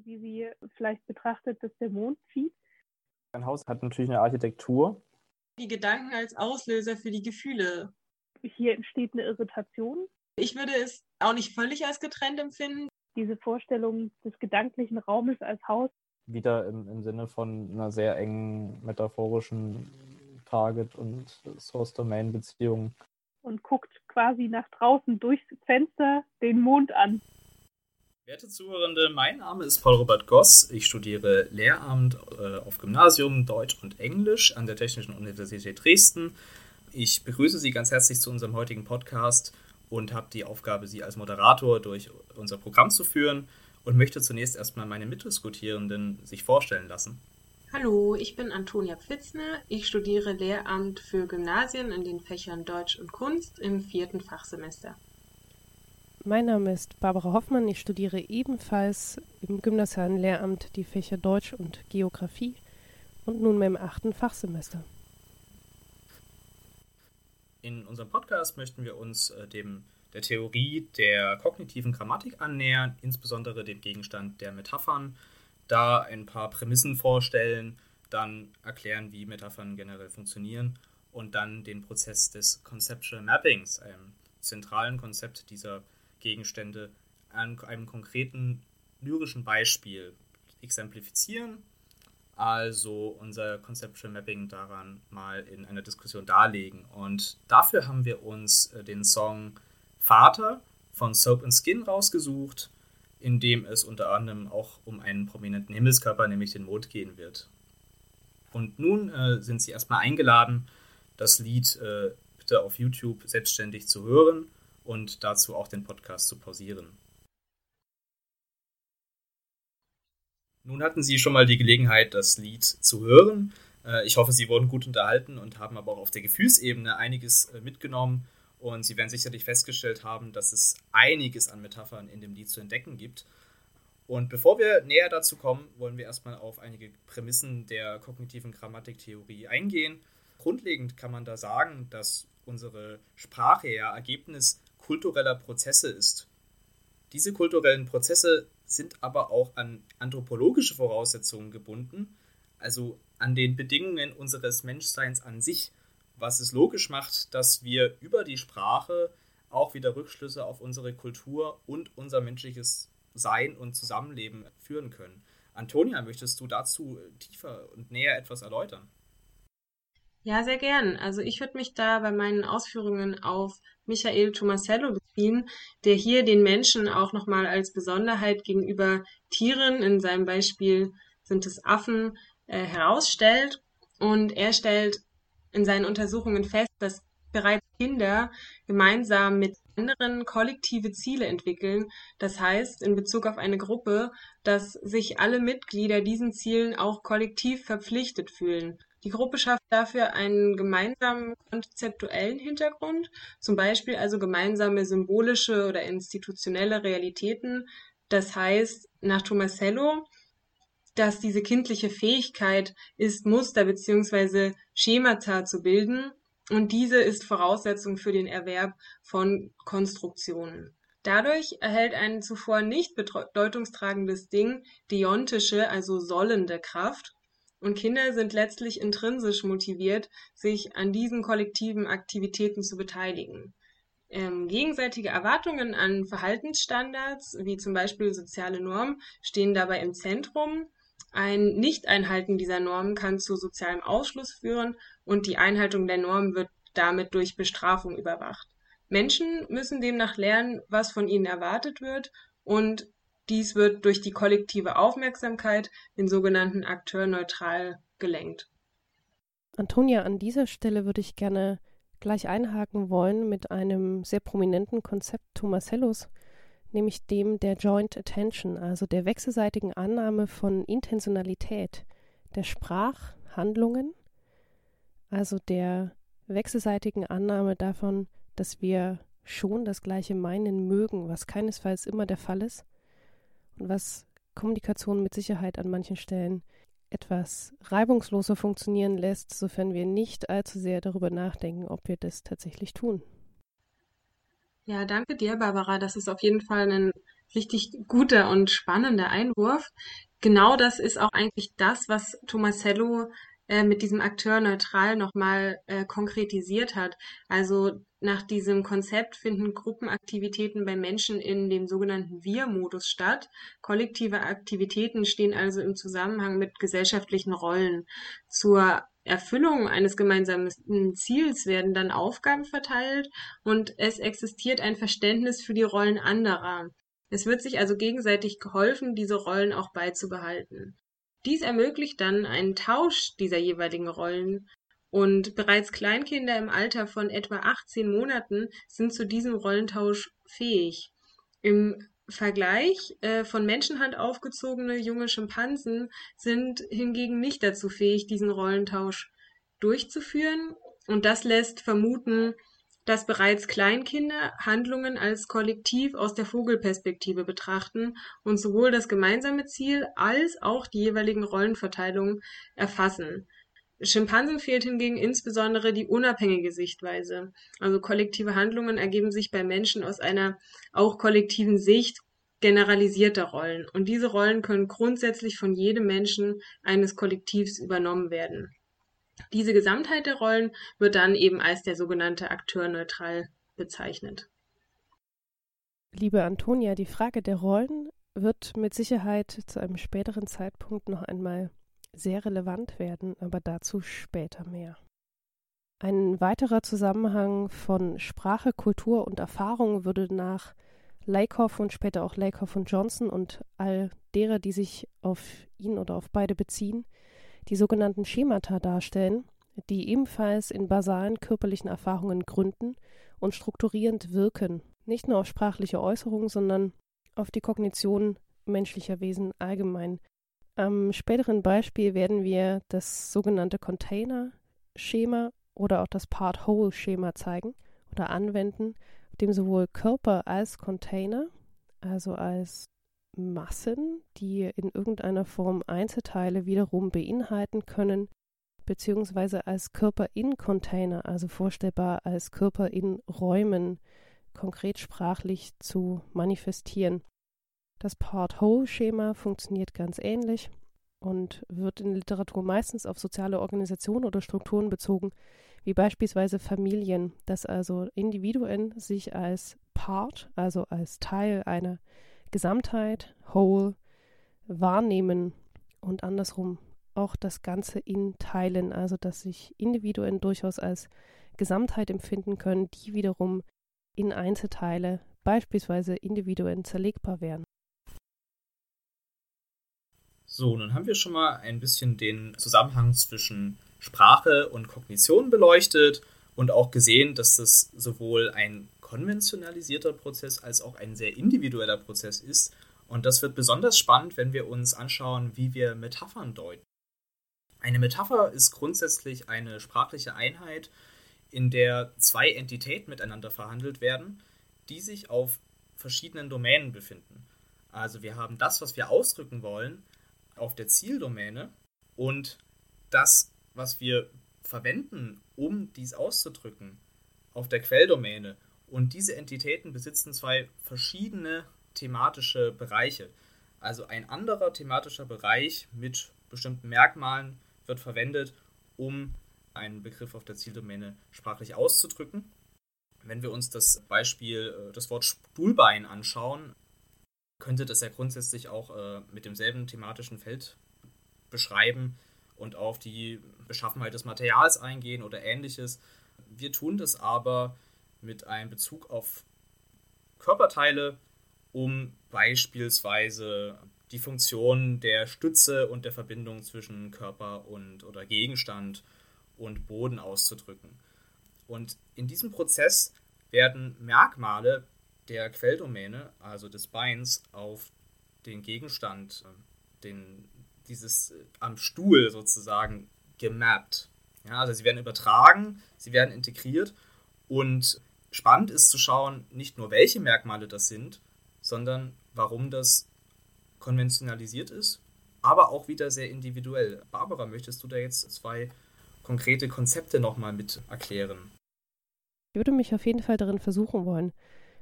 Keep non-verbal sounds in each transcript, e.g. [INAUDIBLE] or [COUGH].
genauso wie sie vielleicht betrachtet, dass der Mond zieht. Ein Haus hat natürlich eine Architektur. Die Gedanken als Auslöser für die Gefühle. Hier entsteht eine Irritation. Ich würde es auch nicht völlig als getrennt empfinden. Diese Vorstellung des gedanklichen Raumes als Haus. Wieder im, im Sinne von einer sehr engen metaphorischen Target- und Source-Domain-Beziehung. Und guckt quasi nach draußen durchs Fenster den Mond an. Werte Zuhörende, mein Name ist Paul Robert Goss. Ich studiere Lehramt äh, auf Gymnasium Deutsch und Englisch an der Technischen Universität Dresden. Ich begrüße Sie ganz herzlich zu unserem heutigen Podcast und habe die Aufgabe, Sie als Moderator durch unser Programm zu führen und möchte zunächst erstmal meine Mitdiskutierenden sich vorstellen lassen. Hallo, ich bin Antonia Pfitzner. Ich studiere Lehramt für Gymnasien in den Fächern Deutsch und Kunst im vierten Fachsemester. Mein Name ist Barbara Hoffmann. Ich studiere ebenfalls im gymnasialen Lehramt die Fächer Deutsch und Geografie und nunmehr im achten Fachsemester. In unserem Podcast möchten wir uns äh, dem der Theorie der kognitiven Grammatik annähern, insbesondere dem Gegenstand der Metaphern, da ein paar Prämissen vorstellen, dann erklären, wie Metaphern generell funktionieren und dann den Prozess des Conceptual Mappings, einem zentralen Konzept dieser Gegenstände an einem konkreten lyrischen Beispiel exemplifizieren. Also unser Conceptual Mapping daran mal in einer Diskussion darlegen. Und dafür haben wir uns äh, den Song Vater von Soap and Skin rausgesucht, in dem es unter anderem auch um einen prominenten Himmelskörper, nämlich den Mond, gehen wird. Und nun äh, sind Sie erstmal eingeladen, das Lied äh, bitte auf YouTube selbstständig zu hören und dazu auch den Podcast zu pausieren. Nun hatten Sie schon mal die Gelegenheit, das Lied zu hören. Äh, ich hoffe, Sie wurden gut unterhalten und haben aber auch auf der Gefühlsebene einiges äh, mitgenommen. Und Sie werden sicherlich festgestellt haben, dass es einiges an Metaphern in dem Lied zu entdecken gibt. Und bevor wir näher dazu kommen, wollen wir erstmal auf einige Prämissen der kognitiven Grammatiktheorie eingehen. Grundlegend kann man da sagen, dass unsere Sprache ja Ergebnis kultureller Prozesse ist. Diese kulturellen Prozesse sind aber auch an anthropologische Voraussetzungen gebunden, also an den Bedingungen unseres Menschseins an sich, was es logisch macht, dass wir über die Sprache auch wieder Rückschlüsse auf unsere Kultur und unser menschliches Sein und Zusammenleben führen können. Antonia, möchtest du dazu tiefer und näher etwas erläutern? Ja, sehr gern. Also ich würde mich da bei meinen Ausführungen auf Michael Tomasello beziehen, der hier den Menschen auch nochmal als Besonderheit gegenüber Tieren, in seinem Beispiel sind es Affen, äh, herausstellt. Und er stellt in seinen Untersuchungen fest, dass bereits Kinder gemeinsam mit anderen kollektive Ziele entwickeln. Das heißt, in Bezug auf eine Gruppe, dass sich alle Mitglieder diesen Zielen auch kollektiv verpflichtet fühlen. Die Gruppe schafft dafür einen gemeinsamen konzeptuellen Hintergrund, zum Beispiel also gemeinsame symbolische oder institutionelle Realitäten. Das heißt, nach Tomasello, dass diese kindliche Fähigkeit ist, Muster bzw. Schemata zu bilden und diese ist Voraussetzung für den Erwerb von Konstruktionen. Dadurch erhält ein zuvor nicht bedeutungstragendes Ding deontische, also sollende Kraft und Kinder sind letztlich intrinsisch motiviert, sich an diesen kollektiven Aktivitäten zu beteiligen. Ähm, gegenseitige Erwartungen an Verhaltensstandards, wie zum Beispiel soziale Normen, stehen dabei im Zentrum. Ein Nicht-Einhalten dieser Normen kann zu sozialem Ausschluss führen und die Einhaltung der Normen wird damit durch Bestrafung überwacht. Menschen müssen demnach lernen, was von ihnen erwartet wird und dies wird durch die kollektive Aufmerksamkeit, den sogenannten Akteur neutral, gelenkt. Antonia, an dieser Stelle würde ich gerne gleich einhaken wollen mit einem sehr prominenten Konzept Tomasellos, nämlich dem der Joint Attention, also der wechselseitigen Annahme von Intentionalität der Sprachhandlungen, also der wechselseitigen Annahme davon, dass wir schon das Gleiche meinen mögen, was keinesfalls immer der Fall ist, was Kommunikation mit Sicherheit an manchen Stellen etwas reibungsloser funktionieren lässt, sofern wir nicht allzu sehr darüber nachdenken, ob wir das tatsächlich tun. Ja, danke dir, Barbara. Das ist auf jeden Fall ein richtig guter und spannender Einwurf. Genau das ist auch eigentlich das, was Tomasello äh, mit diesem Akteur neutral nochmal äh, konkretisiert hat. Also nach diesem Konzept finden Gruppenaktivitäten bei Menschen in dem sogenannten Wir-Modus statt. Kollektive Aktivitäten stehen also im Zusammenhang mit gesellschaftlichen Rollen. Zur Erfüllung eines gemeinsamen Ziels werden dann Aufgaben verteilt und es existiert ein Verständnis für die Rollen anderer. Es wird sich also gegenseitig geholfen, diese Rollen auch beizubehalten. Dies ermöglicht dann einen Tausch dieser jeweiligen Rollen. Und bereits Kleinkinder im Alter von etwa 18 Monaten sind zu diesem Rollentausch fähig. Im Vergleich äh, von Menschenhand aufgezogene junge Schimpansen sind hingegen nicht dazu fähig, diesen Rollentausch durchzuführen. Und das lässt vermuten, dass bereits Kleinkinder Handlungen als Kollektiv aus der Vogelperspektive betrachten und sowohl das gemeinsame Ziel als auch die jeweiligen Rollenverteilungen erfassen. Schimpansen fehlt hingegen insbesondere die unabhängige Sichtweise. Also kollektive Handlungen ergeben sich bei Menschen aus einer auch kollektiven Sicht generalisierter Rollen. Und diese Rollen können grundsätzlich von jedem Menschen eines Kollektivs übernommen werden. Diese Gesamtheit der Rollen wird dann eben als der sogenannte Akteur neutral bezeichnet. Liebe Antonia, die Frage der Rollen wird mit Sicherheit zu einem späteren Zeitpunkt noch einmal sehr relevant werden, aber dazu später mehr. Ein weiterer Zusammenhang von Sprache, Kultur und Erfahrung würde nach Lakoff und später auch Lakoff und Johnson und all derer, die sich auf ihn oder auf beide beziehen, die sogenannten Schemata darstellen, die ebenfalls in basalen körperlichen Erfahrungen gründen und strukturierend wirken, nicht nur auf sprachliche Äußerungen, sondern auf die Kognition menschlicher Wesen allgemein. Am späteren Beispiel werden wir das sogenannte Container-Schema oder auch das Part-Whole-Schema zeigen oder anwenden, dem sowohl Körper als Container, also als Massen, die in irgendeiner Form Einzelteile wiederum beinhalten können, beziehungsweise als Körper in Container, also vorstellbar als Körper in Räumen, konkret sprachlich zu manifestieren. Das Part-Whole-Schema funktioniert ganz ähnlich und wird in Literatur meistens auf soziale Organisationen oder Strukturen bezogen, wie beispielsweise Familien, dass also Individuen sich als Part, also als Teil einer Gesamtheit, Whole, wahrnehmen und andersrum auch das Ganze in Teilen, also dass sich Individuen durchaus als Gesamtheit empfinden können, die wiederum in Einzelteile, beispielsweise Individuen, zerlegbar wären. So, nun haben wir schon mal ein bisschen den Zusammenhang zwischen Sprache und Kognition beleuchtet und auch gesehen, dass das sowohl ein konventionalisierter Prozess als auch ein sehr individueller Prozess ist. Und das wird besonders spannend, wenn wir uns anschauen, wie wir Metaphern deuten. Eine Metapher ist grundsätzlich eine sprachliche Einheit, in der zwei Entitäten miteinander verhandelt werden, die sich auf verschiedenen Domänen befinden. Also wir haben das, was wir ausdrücken wollen, auf der Zieldomäne und das, was wir verwenden, um dies auszudrücken, auf der Quelldomäne. Und diese Entitäten besitzen zwei verschiedene thematische Bereiche. Also ein anderer thematischer Bereich mit bestimmten Merkmalen wird verwendet, um einen Begriff auf der Zieldomäne sprachlich auszudrücken. Wenn wir uns das Beispiel, äh, das Wort Stuhlbein anschauen, könnte das ja grundsätzlich auch äh, mit demselben thematischen Feld beschreiben und auf die Beschaffenheit des Materials eingehen oder ähnliches. Wir tun das aber mit einem Bezug auf Körperteile, um beispielsweise die Funktion der Stütze und der Verbindung zwischen Körper und oder Gegenstand und Boden auszudrücken. Und in diesem Prozess werden Merkmale der Quelldomäne, also des Beins, auf den Gegenstand, den, dieses äh, am Stuhl sozusagen gemappt. Ja, also sie werden übertragen, sie werden integriert und spannend ist zu schauen, nicht nur welche Merkmale das sind, sondern warum das konventionalisiert ist, aber auch wieder sehr individuell. Barbara, möchtest du da jetzt zwei konkrete Konzepte nochmal mit erklären? Ich würde mich auf jeden Fall darin versuchen wollen.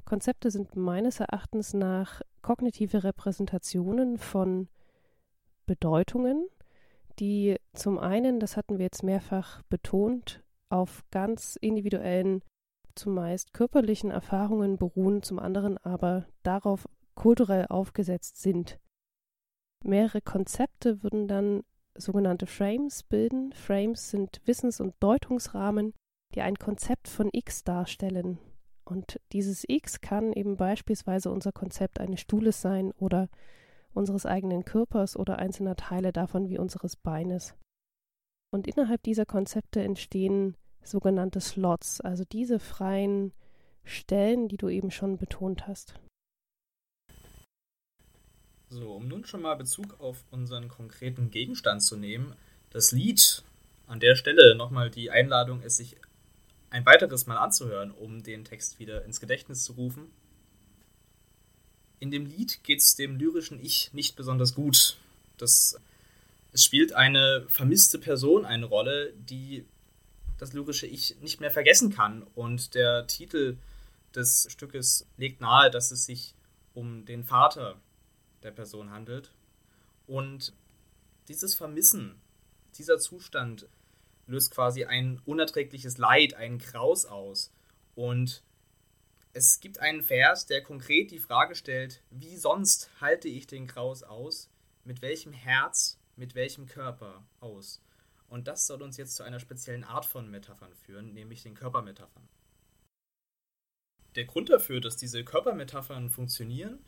Konzepte sind meines Erachtens nach kognitive Repräsentationen von Bedeutungen, die zum einen, das hatten wir jetzt mehrfach betont, auf ganz individuellen, zumeist körperlichen Erfahrungen beruhen, zum anderen aber darauf kulturell aufgesetzt sind. Mehrere Konzepte würden dann sogenannte Frames bilden. Frames sind Wissens- und Deutungsrahmen, die ein Konzept von X darstellen. Und dieses X kann eben beispielsweise unser Konzept eines Stuhles sein oder unseres eigenen Körpers oder einzelner Teile davon wie unseres Beines. Und innerhalb dieser Konzepte entstehen sogenannte Slots, also diese freien Stellen, die du eben schon betont hast. So, um nun schon mal Bezug auf unseren konkreten Gegenstand zu nehmen, das Lied an der Stelle nochmal die Einladung, es sich ein weiteres Mal anzuhören, um den Text wieder ins Gedächtnis zu rufen. In dem Lied geht es dem lyrischen Ich nicht besonders gut. Das, es spielt eine vermisste Person eine Rolle, die das lyrische Ich nicht mehr vergessen kann. Und der Titel des Stückes legt nahe, dass es sich um den Vater der Person handelt. Und dieses Vermissen, dieser Zustand löst quasi ein unerträgliches Leid, einen Kraus aus. Und es gibt einen Vers, der konkret die Frage stellt, wie sonst halte ich den Kraus aus? Mit welchem Herz, mit welchem Körper aus? Und das soll uns jetzt zu einer speziellen Art von Metaphern führen, nämlich den Körpermetaphern. Der Grund dafür, dass diese Körpermetaphern funktionieren,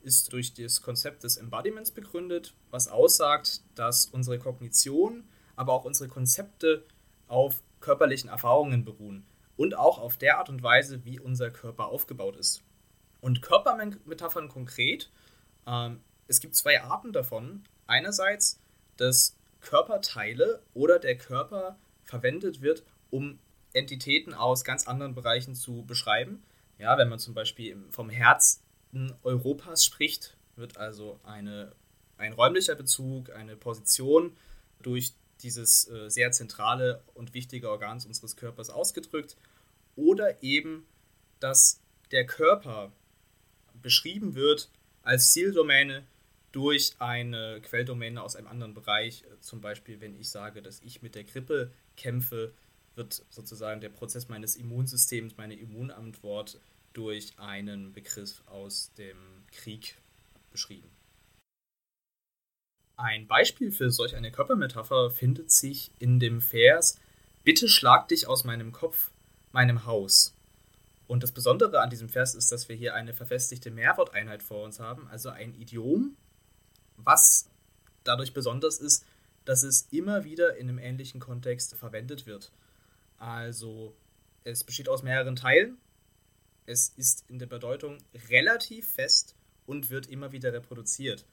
ist durch das Konzept des Embodiments begründet, was aussagt, dass unsere Kognition, aber auch unsere Konzepte auf körperlichen Erfahrungen beruhen und auch auf der Art und Weise, wie unser Körper aufgebaut ist. Und Körpermetaphern konkret, ähm, es gibt zwei Arten davon. Einerseits, dass Körperteile oder der Körper verwendet wird, um Entitäten aus ganz anderen Bereichen zu beschreiben. Ja, wenn man zum Beispiel vom Herz Europas spricht, wird also eine, ein räumlicher Bezug, eine Position durch dieses äh, sehr zentrale und wichtige Organs unseres Körpers ausgedrückt oder eben, dass der Körper beschrieben wird als Zieldomäne durch eine Quelldomäne aus einem anderen Bereich. Zum Beispiel, wenn ich sage, dass ich mit der Grippe kämpfe, wird sozusagen der Prozess meines Immunsystems, meine Immunantwort durch einen Begriff aus dem Krieg beschrieben. Ein Beispiel für solch eine Körpermetapher findet sich in dem Vers Bitte schlag dich aus meinem Kopf, meinem Haus. Und das Besondere an diesem Vers ist, dass wir hier eine verfestigte Mehrworteinheit vor uns haben, also ein Idiom, was dadurch besonders ist, dass es immer wieder in einem ähnlichen Kontext verwendet wird. Also es besteht aus mehreren Teilen es ist in der Bedeutung relativ fest und wird immer wieder reproduziert.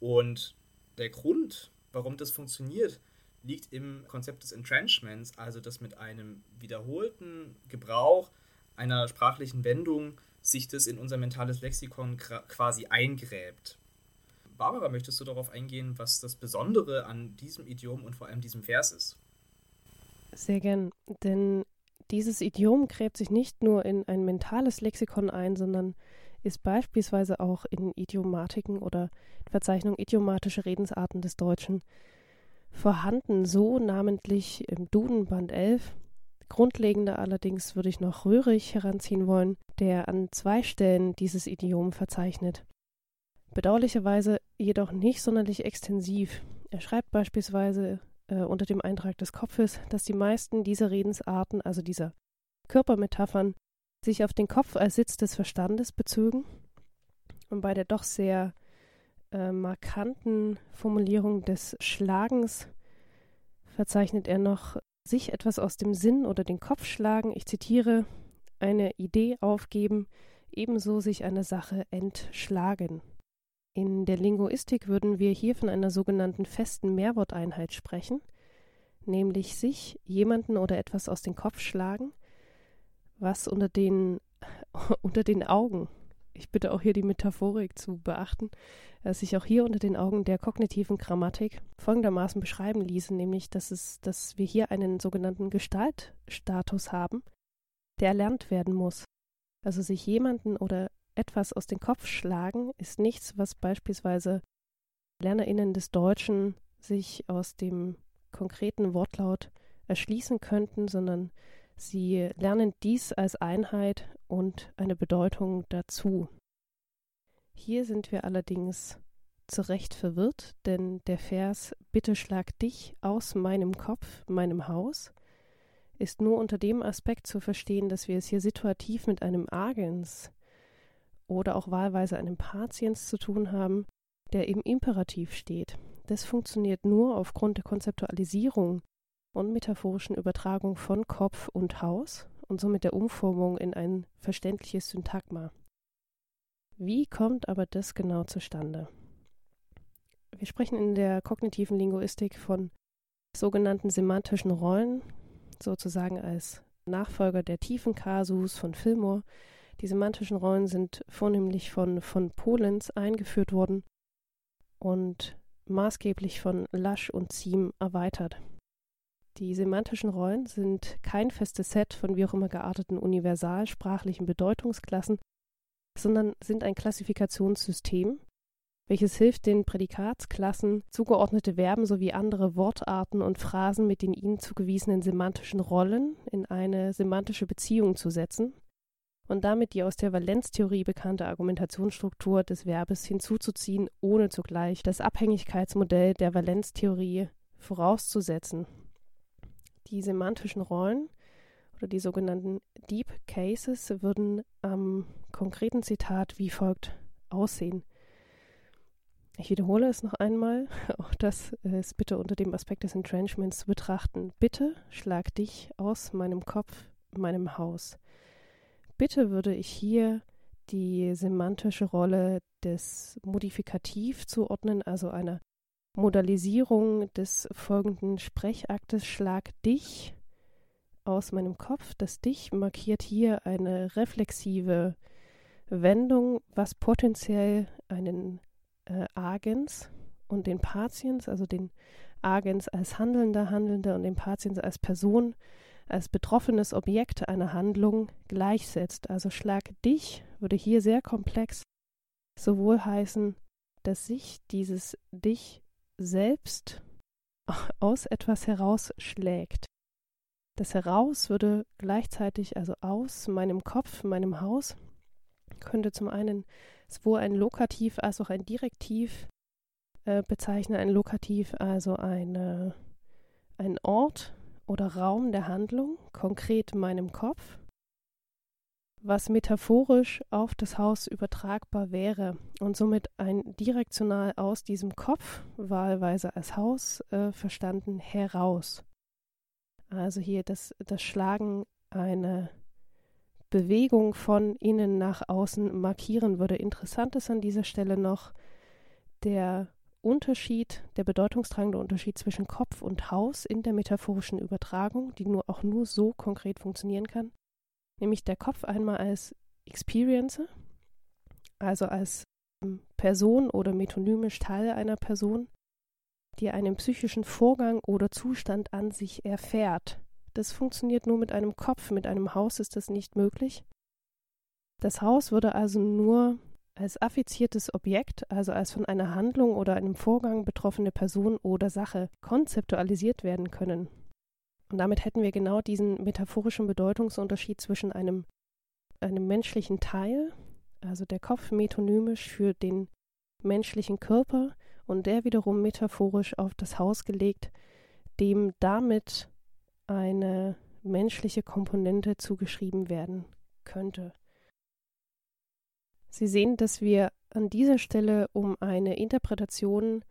Und der Grund, warum das funktioniert, liegt im Konzept des Entrenchments, also dass mit einem wiederholten Gebrauch einer sprachlichen Wendung sich das in unser mentales Lexikon quasi eingräbt. Barbara, möchtest du darauf eingehen, was das Besondere an diesem Idiom und vor allem diesem Vers ist? Sehr gern, denn dieses Idiom gräbt sich nicht nur in ein mentales Lexikon ein, sondern ist beispielsweise auch in Idiomatiken oder Verzeichnung idiomatische Redensarten des Deutschen vorhanden, so namentlich im Duden Band 11. Grundlegender allerdings würde ich noch Röhrig heranziehen wollen, der an zwei Stellen dieses Idiom verzeichnet. Bedauerlicherweise jedoch nicht sonderlich extensiv. Er schreibt beispielsweise äh, unter dem Eintrag des Kopfes, dass die meisten dieser Redensarten, also dieser Körpermetaphern, sich auf den Kopf als Sitz des Verstandes bezögen. Und bei der doch sehr äh, markanten Formulierung des Schlagens verzeichnet er noch sich etwas aus dem Sinn oder den Kopf schlagen, ich zitiere, eine Idee aufgeben, ebenso sich eine Sache entschlagen. In der Linguistik würden wir hier von einer sogenannten festen Mehrworteinheit sprechen, nämlich sich, jemanden oder etwas aus dem Kopf schlagen, was unter den, [LAUGHS] unter den Augen, ich bitte auch hier die Metaphorik zu beachten, sich auch hier unter den Augen der kognitiven Grammatik folgendermaßen beschreiben ließe, nämlich dass, es, dass wir hier einen sogenannten Gestaltstatus haben, der erlernt werden muss. Also sich jemanden oder etwas aus dem Kopf schlagen ist nichts, was beispielsweise LernerInnen des Deutschen sich aus dem konkreten Wortlaut erschließen könnten, sondern sie lernen dies als Einheit und eine Bedeutung dazu. Hier sind wir allerdings zu Recht verwirrt, denn der Vers Bitte schlag dich aus meinem Kopf, meinem Haus ist nur unter dem Aspekt zu verstehen, dass wir es hier situativ mit einem Agens oder auch wahlweise einem Patiens zu tun haben, der im Imperativ steht. Das funktioniert nur aufgrund der Konzeptualisierung und metaphorischen Übertragung von Kopf und Haus und somit der Umformung in ein verständliches Syntagma. Wie kommt aber das genau zustande? Wir sprechen in der kognitiven Linguistik von sogenannten semantischen Rollen, sozusagen als Nachfolger der tiefen Kasus von Fillmore. Die semantischen Rollen sind vornehmlich von, von Polenz eingeführt worden und maßgeblich von Lasch und Ziem erweitert. Die semantischen Rollen sind kein festes Set von wie auch immer gearteten universalsprachlichen Bedeutungsklassen, sondern sind ein Klassifikationssystem, welches hilft, den Prädikatsklassen zugeordnete Verben sowie andere Wortarten und Phrasen mit den ihnen zugewiesenen semantischen Rollen in eine semantische Beziehung zu setzen und damit die aus der Valenztheorie bekannte Argumentationsstruktur des Verbes hinzuzuziehen, ohne zugleich das Abhängigkeitsmodell der Valenztheorie vorauszusetzen. Die semantischen Rollen oder die sogenannten Deep Cases würden am konkreten Zitat wie folgt aussehen. Ich wiederhole es noch einmal, [LAUGHS] auch das ist bitte unter dem Aspekt des Entrenchments zu betrachten. Bitte schlag dich aus meinem Kopf, meinem Haus. Bitte würde ich hier die semantische Rolle des Modifikativ zuordnen, also einer Modalisierung des folgenden Sprechaktes Schlag dich aus meinem Kopf. Das dich markiert hier eine reflexive Wendung, was potenziell einen äh, Agens und den Patiens, also den Agens als Handelnder, Handelnder und den Patiens als Person, als betroffenes Objekt einer Handlung gleichsetzt. Also Schlag dich würde hier sehr komplex sowohl heißen, dass sich dieses dich selbst aus etwas herausschlägt. Das heraus würde gleichzeitig, also aus meinem Kopf, meinem Haus, könnte zum einen sowohl ein Lokativ als auch ein Direktiv äh, bezeichnen. Ein Lokativ also eine, ein Ort oder Raum der Handlung, konkret meinem Kopf, was metaphorisch auf das Haus übertragbar wäre und somit ein direktional aus diesem Kopf, wahlweise als Haus äh, verstanden, heraus. Also hier das, das Schlagen eine Bewegung von innen nach außen markieren würde. Interessant ist an dieser Stelle noch der Unterschied, der bedeutungstragende Unterschied zwischen Kopf und Haus in der metaphorischen Übertragung, die nur auch nur so konkret funktionieren kann. Nämlich der Kopf einmal als Experiencer, also als ähm, Person oder metonymisch Teil einer Person, die einen psychischen Vorgang oder Zustand an sich erfährt. Das funktioniert nur mit einem Kopf, mit einem Haus ist das nicht möglich. Das Haus würde also nur als affiziertes Objekt, also als von einer Handlung oder einem Vorgang betroffene Person oder Sache konzeptualisiert werden können. Und damit hätten wir genau diesen metaphorischen Bedeutungsunterschied zwischen einem, einem menschlichen Teil, also der Kopf metonymisch für den menschlichen Körper und der wiederum metaphorisch auf das Haus gelegt, dem damit eine menschliche Komponente zugeschrieben werden könnte. Sie sehen, dass wir an dieser Stelle um eine Interpretation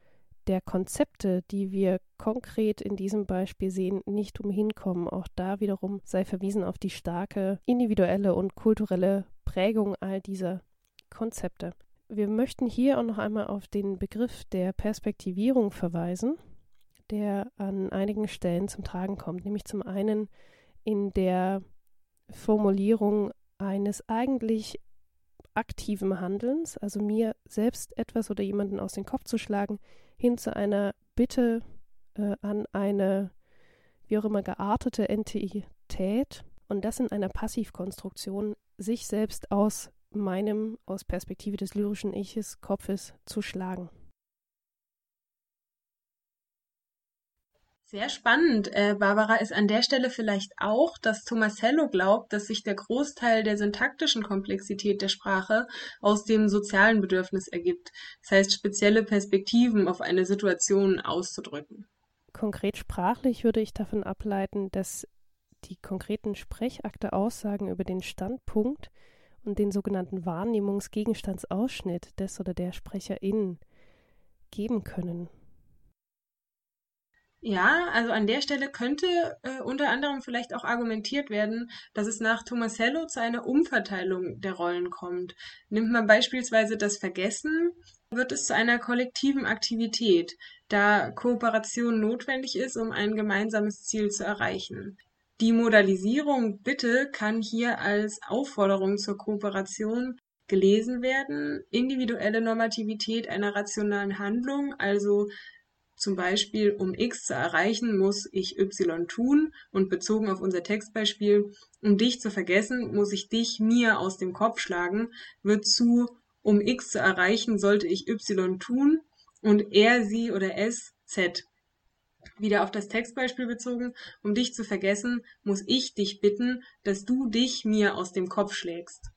der Konzepte, die wir konkret in diesem Beispiel sehen, nicht umhin kommen. Auch da wiederum sei verwiesen auf die starke individuelle und kulturelle Prägung all dieser Konzepte. Wir möchten hier auch noch einmal auf den Begriff der Perspektivierung verweisen, der an einigen Stellen zum Tragen kommt, nämlich zum einen in der Formulierung eines eigentlich aktiven Handelns, also mir selbst etwas oder jemanden aus dem Kopf zu schlagen, hin zu einer Bitte äh, an eine wie auch immer geartete Entität Und das in einer Passivkonstruktion, sich selbst aus meinem, aus Perspektive des lyrischen Iches, Kopfes zu schlagen. Sehr spannend, äh, Barbara, ist an der Stelle vielleicht auch, dass Tomasello glaubt, dass sich der Großteil der syntaktischen Komplexität der Sprache aus dem sozialen Bedürfnis ergibt. Das heißt, spezielle Perspektiven auf eine Situation auszudrücken. Konkret sprachlich würde ich davon ableiten, dass die konkreten Sprechakte Aussagen über den Standpunkt und den sogenannten Wahrnehmungsgegenstandsausschnitt des oder der SprecherInnen geben können. Ja, also an der Stelle könnte äh, unter anderem vielleicht auch argumentiert werden, dass es nach Tomasello zu einer Umverteilung der Rollen kommt. Nimmt man beispielsweise das Vergessen, wird es zu einer kollektiven Aktivität, da Kooperation notwendig ist, um ein gemeinsames Ziel zu erreichen. Die Modalisierung Bitte kann hier als Aufforderung zur Kooperation gelesen werden. Individuelle Normativität einer rationalen Handlung, also zum Beispiel, um x zu erreichen, muss ich y tun und bezogen auf unser Textbeispiel, um dich zu vergessen, muss ich dich mir aus dem Kopf schlagen, wird zu, um x zu erreichen, sollte ich y tun und er, sie oder es z. Wieder auf das Textbeispiel bezogen, um dich zu vergessen, muss ich dich bitten, dass du dich mir aus dem Kopf schlägst.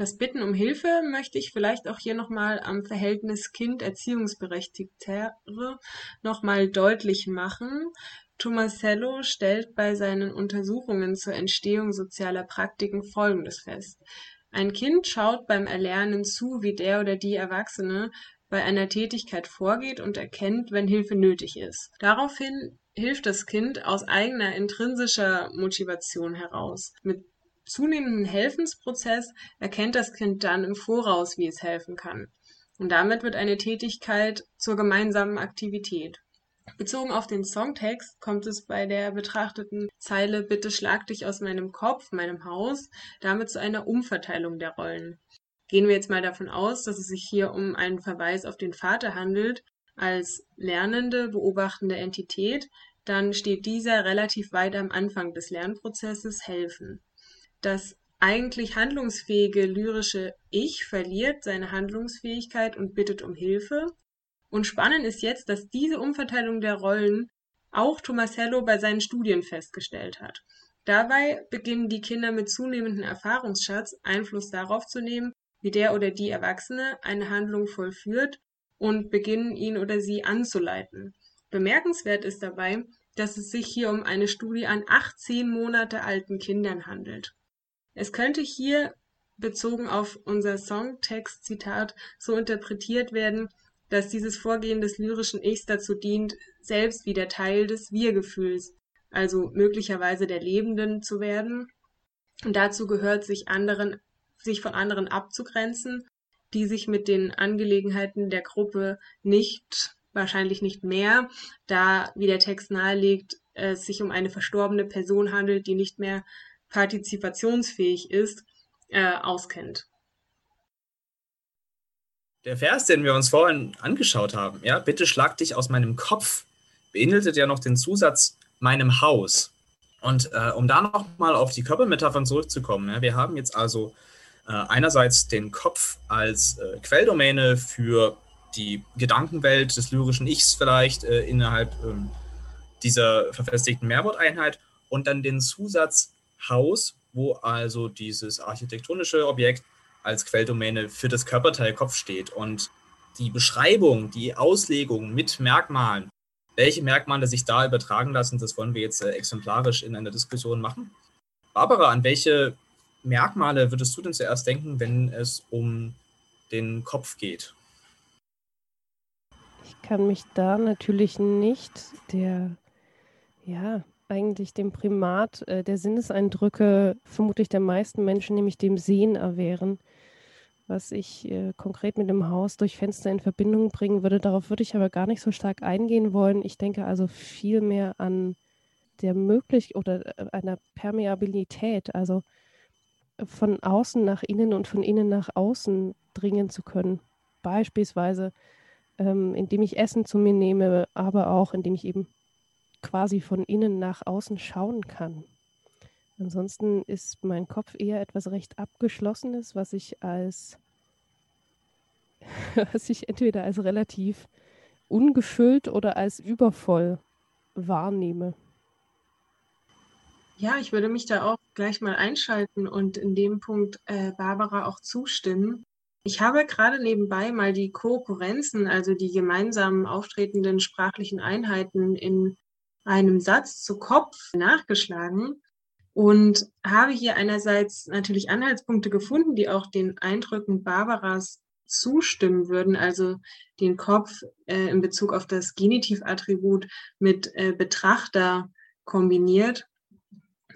Das Bitten um Hilfe möchte ich vielleicht auch hier nochmal am Verhältnis Kind-Erziehungsberechtigtere nochmal deutlich machen. Tomasello stellt bei seinen Untersuchungen zur Entstehung sozialer Praktiken Folgendes fest. Ein Kind schaut beim Erlernen zu, wie der oder die Erwachsene bei einer Tätigkeit vorgeht und erkennt, wenn Hilfe nötig ist. Daraufhin hilft das Kind aus eigener intrinsischer Motivation heraus. Mit zunehmenden Helfensprozess erkennt das Kind dann im Voraus, wie es helfen kann. Und damit wird eine Tätigkeit zur gemeinsamen Aktivität. Bezogen auf den Songtext kommt es bei der betrachteten Zeile Bitte schlag dich aus meinem Kopf, meinem Haus, damit zu einer Umverteilung der Rollen. Gehen wir jetzt mal davon aus, dass es sich hier um einen Verweis auf den Vater handelt, als lernende, beobachtende Entität, dann steht dieser relativ weit am Anfang des Lernprozesses helfen das eigentlich handlungsfähige lyrische Ich verliert seine Handlungsfähigkeit und bittet um Hilfe. Und spannend ist jetzt, dass diese Umverteilung der Rollen auch Tomasello bei seinen Studien festgestellt hat. Dabei beginnen die Kinder mit zunehmendem Erfahrungsschatz Einfluss darauf zu nehmen, wie der oder die Erwachsene eine Handlung vollführt und beginnen ihn oder sie anzuleiten. Bemerkenswert ist dabei, dass es sich hier um eine Studie an 18 Monate alten Kindern handelt. Es könnte hier bezogen auf unser Songtext-Zitat so interpretiert werden, dass dieses Vorgehen des lyrischen Ichs dazu dient, selbst wieder Teil des Wir-Gefühls, also möglicherweise der Lebenden zu werden. Und dazu gehört, sich anderen, sich von anderen abzugrenzen, die sich mit den Angelegenheiten der Gruppe nicht, wahrscheinlich nicht mehr, da, wie der Text nahelegt, es sich um eine verstorbene Person handelt, die nicht mehr partizipationsfähig ist, äh, auskennt. Der Vers, den wir uns vorhin angeschaut haben, ja, bitte schlag dich aus meinem Kopf, beinhaltet ja noch den Zusatz meinem Haus. Und äh, um da nochmal auf die Körpermetaphern zurückzukommen, ja, wir haben jetzt also äh, einerseits den Kopf als äh, Quelldomäne für die Gedankenwelt des lyrischen Ichs vielleicht äh, innerhalb ähm, dieser verfestigten Mehrworteinheit und dann den Zusatz Haus, wo also dieses architektonische Objekt als Quelldomäne für das Körperteil Kopf steht. Und die Beschreibung, die Auslegung mit Merkmalen, welche Merkmale sich da übertragen lassen, das wollen wir jetzt äh, exemplarisch in einer Diskussion machen. Barbara, an welche Merkmale würdest du denn zuerst denken, wenn es um den Kopf geht? Ich kann mich da natürlich nicht der ja, eigentlich dem Primat äh, der Sinneseindrücke vermutlich der meisten Menschen, nämlich dem Sehen, erwehren. Was ich äh, konkret mit dem Haus durch Fenster in Verbindung bringen würde, darauf würde ich aber gar nicht so stark eingehen wollen. Ich denke also viel mehr an der Möglichkeit oder äh, einer Permeabilität, also von außen nach innen und von innen nach außen dringen zu können. Beispielsweise, ähm, indem ich Essen zu mir nehme, aber auch indem ich eben quasi von innen nach außen schauen kann. Ansonsten ist mein Kopf eher etwas recht Abgeschlossenes, was ich als, [LAUGHS] was ich entweder als relativ ungefüllt oder als übervoll wahrnehme. Ja, ich würde mich da auch gleich mal einschalten und in dem Punkt äh, Barbara auch zustimmen. Ich habe gerade nebenbei mal die Konkurrenzen, also die gemeinsam auftretenden sprachlichen Einheiten in einem Satz zu Kopf nachgeschlagen und habe hier einerseits natürlich Anhaltspunkte gefunden, die auch den Eindrücken Barbaras zustimmen würden, also den Kopf äh, in Bezug auf das Genitivattribut mit äh, Betrachter kombiniert.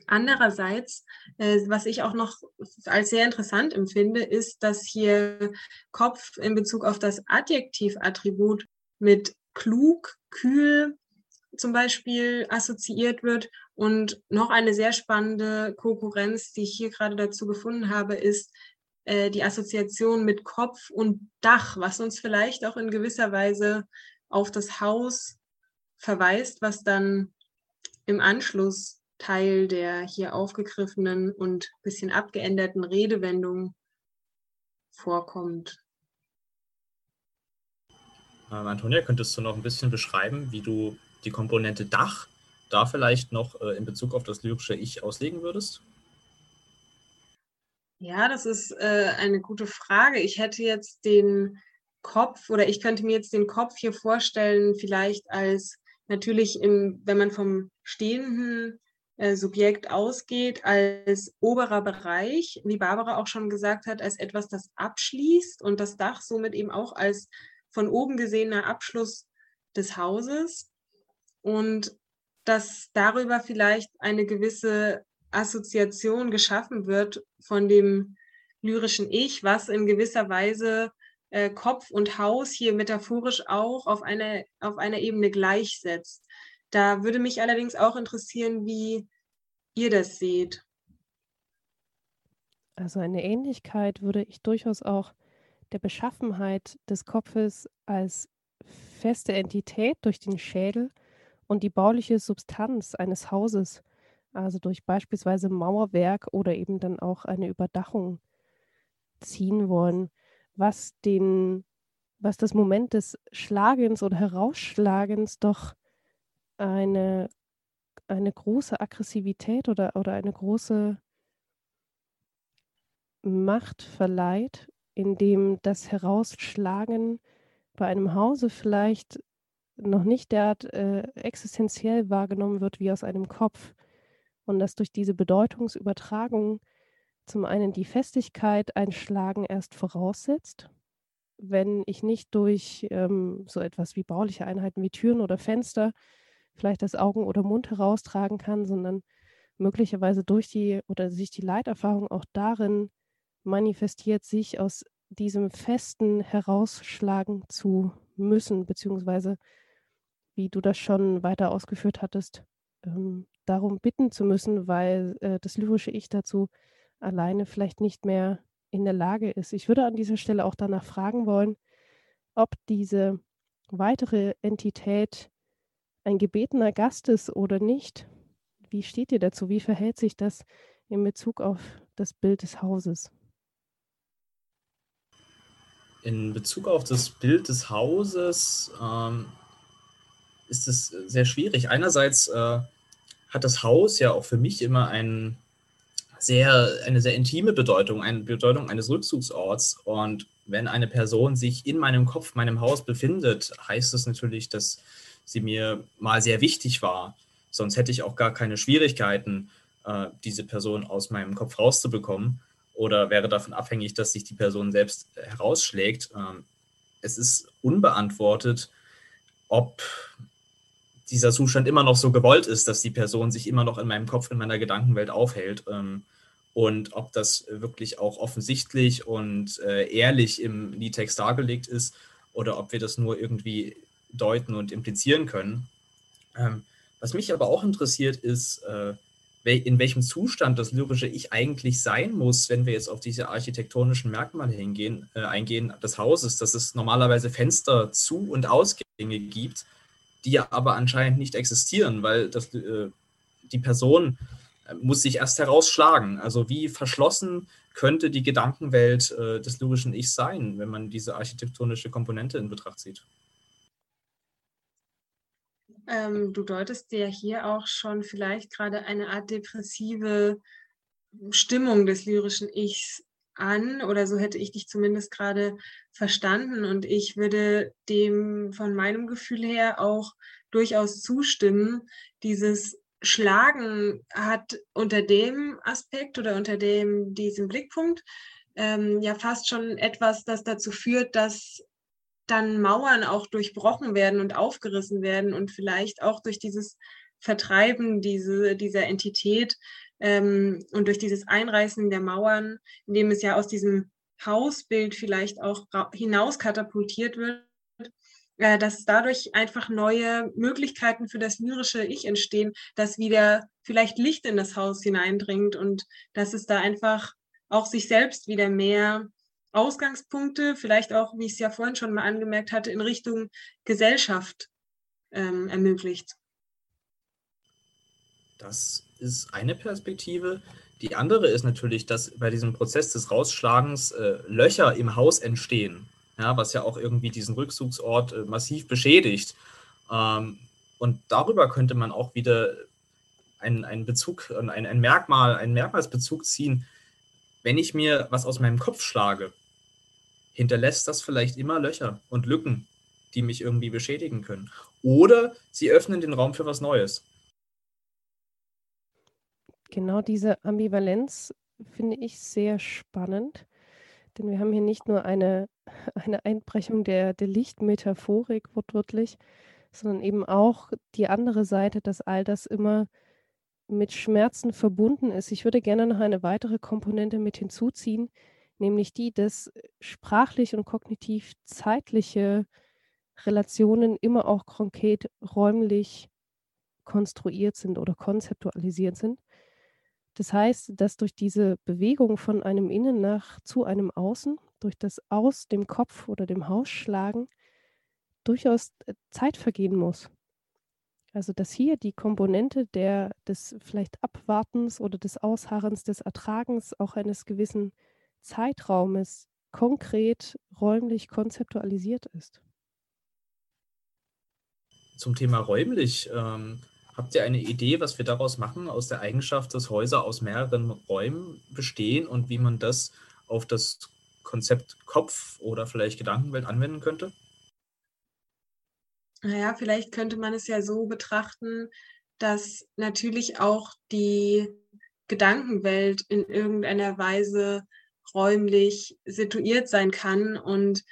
Andererseits, äh, was ich auch noch als sehr interessant empfinde, ist, dass hier Kopf in Bezug auf das Adjektivattribut mit klug, kühl zum Beispiel assoziiert wird. Und noch eine sehr spannende Konkurrenz, die ich hier gerade dazu gefunden habe, ist äh, die Assoziation mit Kopf und Dach, was uns vielleicht auch in gewisser Weise auf das Haus verweist, was dann im Anschluss Teil der hier aufgegriffenen und ein bisschen abgeänderten Redewendung vorkommt. Ähm, Antonia, könntest du noch ein bisschen beschreiben, wie du die Komponente Dach da vielleicht noch äh, in Bezug auf das lyrische Ich auslegen würdest? Ja, das ist äh, eine gute Frage. Ich hätte jetzt den Kopf oder ich könnte mir jetzt den Kopf hier vorstellen, vielleicht als natürlich, im, wenn man vom stehenden äh, Subjekt ausgeht, als oberer Bereich, wie Barbara auch schon gesagt hat, als etwas, das abschließt und das Dach somit eben auch als von oben gesehener Abschluss des Hauses und dass darüber vielleicht eine gewisse Assoziation geschaffen wird von dem lyrischen Ich, was in gewisser Weise äh, Kopf und Haus hier metaphorisch auch auf einer, auf einer Ebene gleichsetzt. Da würde mich allerdings auch interessieren, wie ihr das seht. Also eine Ähnlichkeit würde ich durchaus auch der Beschaffenheit des Kopfes als feste Entität durch den Schädel und die bauliche Substanz eines Hauses, also durch beispielsweise Mauerwerk oder eben dann auch eine Überdachung ziehen wollen, was den, was das Moment des Schlagens oder Herausschlagens doch eine, eine große Aggressivität oder, oder eine große Macht verleiht, indem das Herausschlagen bei einem Hause vielleicht noch nicht derart äh, existenziell wahrgenommen wird wie aus einem Kopf. Und dass durch diese Bedeutungsübertragung zum einen die Festigkeit ein Schlagen erst voraussetzt, wenn ich nicht durch ähm, so etwas wie bauliche Einheiten wie Türen oder Fenster vielleicht das Augen oder Mund heraustragen kann, sondern möglicherweise durch die oder sich die Leiterfahrung auch darin manifestiert, sich aus diesem Festen herausschlagen zu müssen, beziehungsweise wie du das schon weiter ausgeführt hattest, ähm, darum bitten zu müssen, weil äh, das lyrische Ich dazu alleine vielleicht nicht mehr in der Lage ist. Ich würde an dieser Stelle auch danach fragen wollen, ob diese weitere Entität ein gebetener Gast ist oder nicht. Wie steht ihr dazu? Wie verhält sich das in Bezug auf das Bild des Hauses? In Bezug auf das Bild des Hauses ähm, ist es sehr schwierig. Einerseits äh, hat das Haus ja auch für mich immer ein sehr, eine sehr intime Bedeutung, eine Bedeutung eines Rückzugsorts. Und wenn eine Person sich in meinem Kopf, meinem Haus befindet, heißt das natürlich, dass sie mir mal sehr wichtig war. Sonst hätte ich auch gar keine Schwierigkeiten, äh, diese Person aus meinem Kopf rauszubekommen oder wäre davon abhängig, dass sich die Person selbst herausschlägt. Ähm, es ist unbeantwortet, ob dieser Zustand immer noch so gewollt ist, dass die Person sich immer noch in meinem Kopf, in meiner Gedankenwelt aufhält. Ähm, und ob das wirklich auch offensichtlich und äh, ehrlich im Liedtext dargelegt ist oder ob wir das nur irgendwie deuten und implizieren können. Ähm, was mich aber auch interessiert, ist, äh, in welchem Zustand das lyrische Ich eigentlich sein muss, wenn wir jetzt auf diese architektonischen Merkmale hingehen, äh, eingehen des Hauses, dass es normalerweise Fenster, Zu- und Ausgänge gibt die ja aber anscheinend nicht existieren, weil das, äh, die Person muss sich erst herausschlagen. Also wie verschlossen könnte die Gedankenwelt äh, des lyrischen Ichs sein, wenn man diese architektonische Komponente in Betracht zieht? Ähm, du deutest ja hier auch schon vielleicht gerade eine Art depressive Stimmung des lyrischen Ichs an, oder so hätte ich dich zumindest gerade verstanden. Und ich würde dem von meinem Gefühl her auch durchaus zustimmen. Dieses Schlagen hat unter dem Aspekt oder unter dem diesem Blickpunkt ähm, ja fast schon etwas, das dazu führt, dass dann Mauern auch durchbrochen werden und aufgerissen werden und vielleicht auch durch dieses Vertreiben diese, dieser Entität ähm, und durch dieses Einreißen der Mauern, indem es ja aus diesem Hausbild vielleicht auch hinaus katapultiert wird, äh, dass dadurch einfach neue Möglichkeiten für das lyrische Ich entstehen, dass wieder vielleicht Licht in das Haus hineindringt und dass es da einfach auch sich selbst wieder mehr Ausgangspunkte, vielleicht auch, wie ich es ja vorhin schon mal angemerkt hatte, in Richtung Gesellschaft ähm, ermöglicht. Das ist eine Perspektive. Die andere ist natürlich, dass bei diesem Prozess des Rausschlagens äh, Löcher im Haus entstehen ja, was ja auch irgendwie diesen Rückzugsort äh, massiv beschädigt. Ähm, und darüber könnte man auch wieder einen, einen Bezug, ein, ein Merkmal, einen Merkmalsbezug ziehen. Wenn ich mir was aus meinem Kopf schlage, hinterlässt das vielleicht immer Löcher und Lücken, die mich irgendwie beschädigen können. Oder sie öffnen den Raum für was Neues. Genau diese Ambivalenz finde ich sehr spannend. Denn wir haben hier nicht nur eine, [LAUGHS] eine Einbrechung der, der Lichtmetaphorik wortwörtlich, sondern eben auch die andere Seite, dass all das immer mit Schmerzen verbunden ist. Ich würde gerne noch eine weitere Komponente mit hinzuziehen, nämlich die, dass sprachlich und kognitiv zeitliche Relationen immer auch konkret räumlich konstruiert sind oder konzeptualisiert sind. Das heißt, dass durch diese Bewegung von einem Innen nach zu einem Außen, durch das aus dem Kopf oder dem Haus schlagen, durchaus äh, Zeit vergehen muss. Also dass hier die Komponente der, des vielleicht Abwartens oder des Ausharrens, des Ertragens auch eines gewissen Zeitraumes konkret räumlich konzeptualisiert ist. Zum Thema räumlich. Ähm Habt ihr eine Idee, was wir daraus machen, aus der Eigenschaft, dass Häuser aus mehreren Räumen bestehen und wie man das auf das Konzept Kopf oder vielleicht Gedankenwelt anwenden könnte? Naja, vielleicht könnte man es ja so betrachten, dass natürlich auch die Gedankenwelt in irgendeiner Weise räumlich situiert sein kann und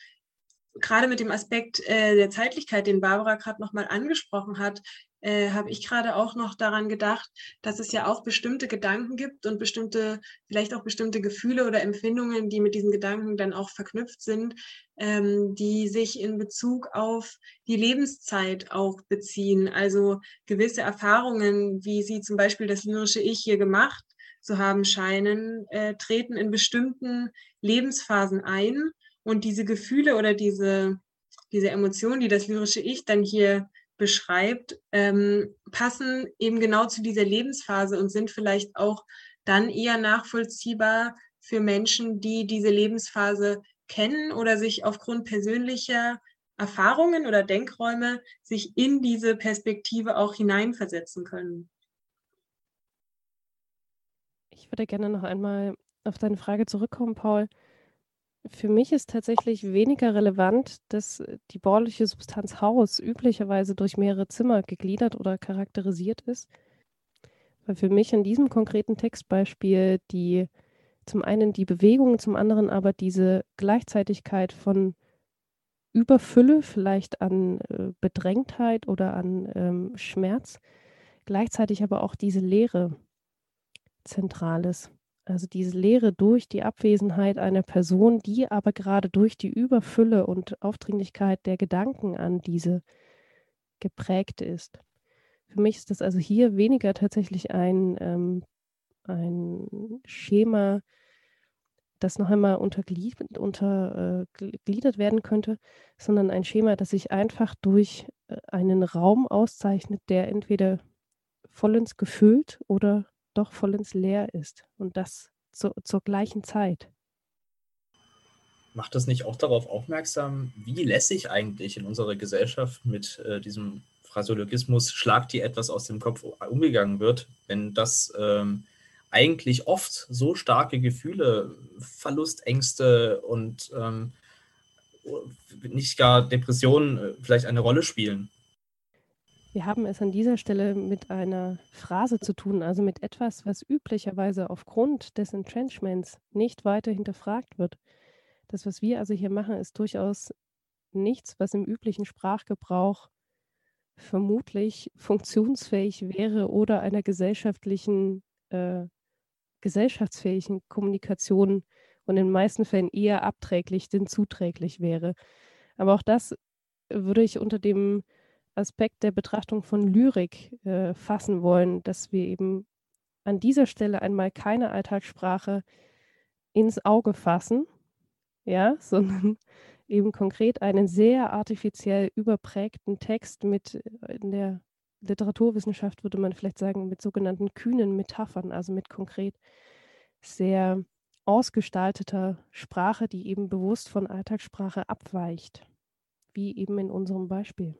gerade mit dem Aspekt äh, der Zeitlichkeit, den Barbara gerade nochmal angesprochen hat, äh, habe ich gerade auch noch daran gedacht, dass es ja auch bestimmte Gedanken gibt und bestimmte, vielleicht auch bestimmte Gefühle oder Empfindungen, die mit diesen Gedanken dann auch verknüpft sind, ähm, die sich in Bezug auf die Lebenszeit auch beziehen. Also gewisse Erfahrungen, wie sie zum Beispiel das lyrische Ich hier gemacht zu haben scheinen, äh, treten in bestimmten Lebensphasen ein. Und diese Gefühle oder diese, diese Emotionen, die das lyrische Ich dann hier beschreibt, ähm, passen eben genau zu dieser Lebensphase und sind vielleicht auch dann eher nachvollziehbar für Menschen, die diese Lebensphase kennen oder sich aufgrund persönlicher Erfahrungen oder Denkräume sich in diese Perspektive auch hineinversetzen können. Ich würde gerne noch einmal auf deine Frage zurückkommen, Paul. Für mich ist tatsächlich weniger relevant, dass äh, die bauliche Substanz Haus üblicherweise durch mehrere Zimmer gegliedert oder charakterisiert ist. Weil für mich in diesem konkreten Textbeispiel die zum einen die Bewegung, zum anderen aber diese Gleichzeitigkeit von Überfülle, vielleicht an äh, Bedrängtheit oder an ähm, Schmerz, gleichzeitig aber auch diese Leere zentral ist. Also diese Leere durch die Abwesenheit einer Person, die aber gerade durch die Überfülle und Aufdringlichkeit der Gedanken an diese geprägt ist. Für mich ist das also hier weniger tatsächlich ein, ähm, ein Schema, das noch einmal untergliedert, untergliedert äh, werden könnte, sondern ein Schema, das sich einfach durch äh, einen Raum auszeichnet, der entweder vollends gefüllt oder doch vollends leer ist und das zu, zur gleichen Zeit. Macht das nicht auch darauf aufmerksam, wie lässig eigentlich in unserer Gesellschaft mit äh, diesem Phraseologismus Schlag dir etwas aus dem Kopf umgegangen wird, wenn das ähm, eigentlich oft so starke Gefühle, Verlustängste und ähm, nicht gar Depressionen äh, vielleicht eine Rolle spielen. Wir haben es an dieser Stelle mit einer Phrase zu tun, also mit etwas, was üblicherweise aufgrund des Entrenchments nicht weiter hinterfragt wird. Das, was wir also hier machen, ist durchaus nichts, was im üblichen Sprachgebrauch vermutlich funktionsfähig wäre oder einer gesellschaftlichen, äh, gesellschaftsfähigen Kommunikation und in den meisten Fällen eher abträglich denn zuträglich wäre. Aber auch das würde ich unter dem Aspekt der Betrachtung von Lyrik äh, fassen wollen, dass wir eben an dieser Stelle einmal keine Alltagssprache ins Auge fassen, ja, [LAUGHS] sondern eben konkret einen sehr artifiziell überprägten Text mit äh, in der Literaturwissenschaft würde man vielleicht sagen, mit sogenannten kühnen Metaphern, also mit konkret sehr ausgestalteter Sprache, die eben bewusst von Alltagssprache abweicht, wie eben in unserem Beispiel.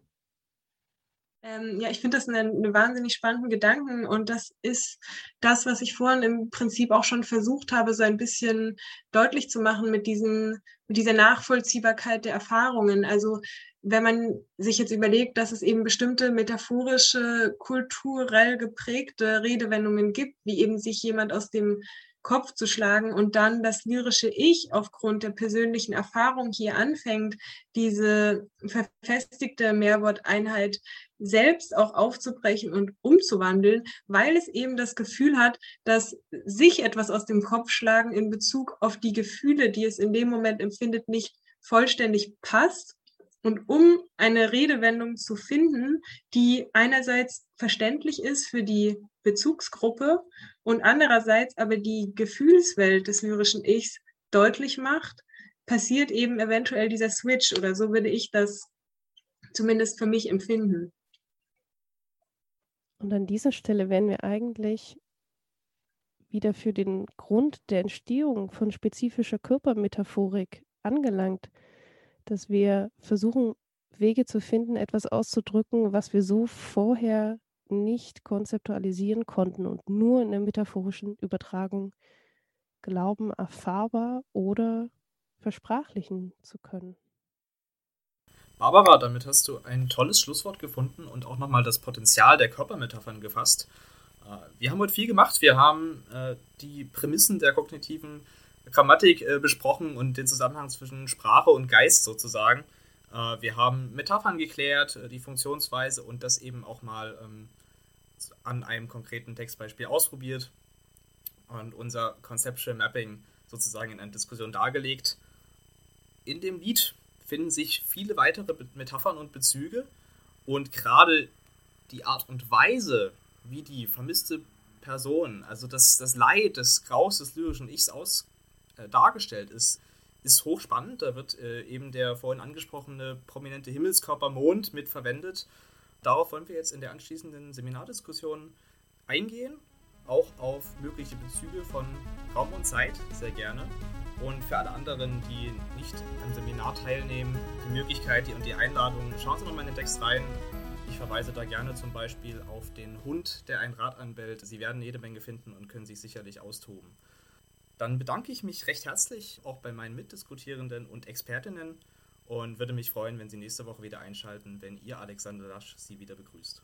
Ähm, ja, ich finde das einen, einen wahnsinnig spannenden Gedanken und das ist das, was ich vorhin im Prinzip auch schon versucht habe, so ein bisschen deutlich zu machen mit, diesen, mit dieser Nachvollziehbarkeit der Erfahrungen. Also wenn man sich jetzt überlegt, dass es eben bestimmte metaphorische, kulturell geprägte Redewendungen gibt, wie eben sich jemand aus dem Kopf zu schlagen und dann das lyrische Ich aufgrund der persönlichen Erfahrung hier anfängt, diese verfestigte Mehrworteinheit selbst auch aufzubrechen und umzuwandeln, weil es eben das Gefühl hat, dass sich etwas aus dem Kopf schlagen in Bezug auf die Gefühle, die es in dem Moment empfindet, nicht vollständig passt. Und um eine Redewendung zu finden, die einerseits verständlich ist für die Bezugsgruppe und andererseits aber die Gefühlswelt des lyrischen Ichs deutlich macht, passiert eben eventuell dieser Switch oder so würde ich das zumindest für mich empfinden. Und an dieser Stelle wären wir eigentlich wieder für den Grund der Entstehung von spezifischer Körpermetaphorik angelangt, dass wir versuchen, Wege zu finden, etwas auszudrücken, was wir so vorher nicht konzeptualisieren konnten und nur in der metaphorischen Übertragung glauben, erfahrbar oder versprachlichen zu können. Barbara, damit hast du ein tolles Schlusswort gefunden und auch nochmal das Potenzial der Körpermetaphern gefasst. Äh, wir haben heute viel gemacht. Wir haben äh, die Prämissen der kognitiven Grammatik äh, besprochen und den Zusammenhang zwischen Sprache und Geist sozusagen. Wir haben Metaphern geklärt, die Funktionsweise und das eben auch mal ähm, an einem konkreten Textbeispiel ausprobiert und unser Conceptual Mapping sozusagen in einer Diskussion dargelegt. In dem Lied finden sich viele weitere Metaphern und Bezüge und gerade die Art und Weise, wie die vermisste Person, also das, das Leid, das Graus des lyrischen Ichs aus, äh, dargestellt ist, ist hochspannend. Da wird äh, eben der vorhin angesprochene prominente Himmelskörper Mond mit verwendet. Darauf wollen wir jetzt in der anschließenden Seminardiskussion eingehen, auch auf mögliche Bezüge von Raum und Zeit, sehr gerne. Und für alle anderen, die nicht am Seminar teilnehmen, die Möglichkeit und die Einladung, schauen Sie nochmal in den Text rein. Ich verweise da gerne zum Beispiel auf den Hund, der ein Rad anbellt. Sie werden jede Menge finden und können sich sicherlich austoben. Dann bedanke ich mich recht herzlich auch bei meinen Mitdiskutierenden und Expertinnen und würde mich freuen, wenn Sie nächste Woche wieder einschalten, wenn Ihr Alexander Lasch Sie wieder begrüßt.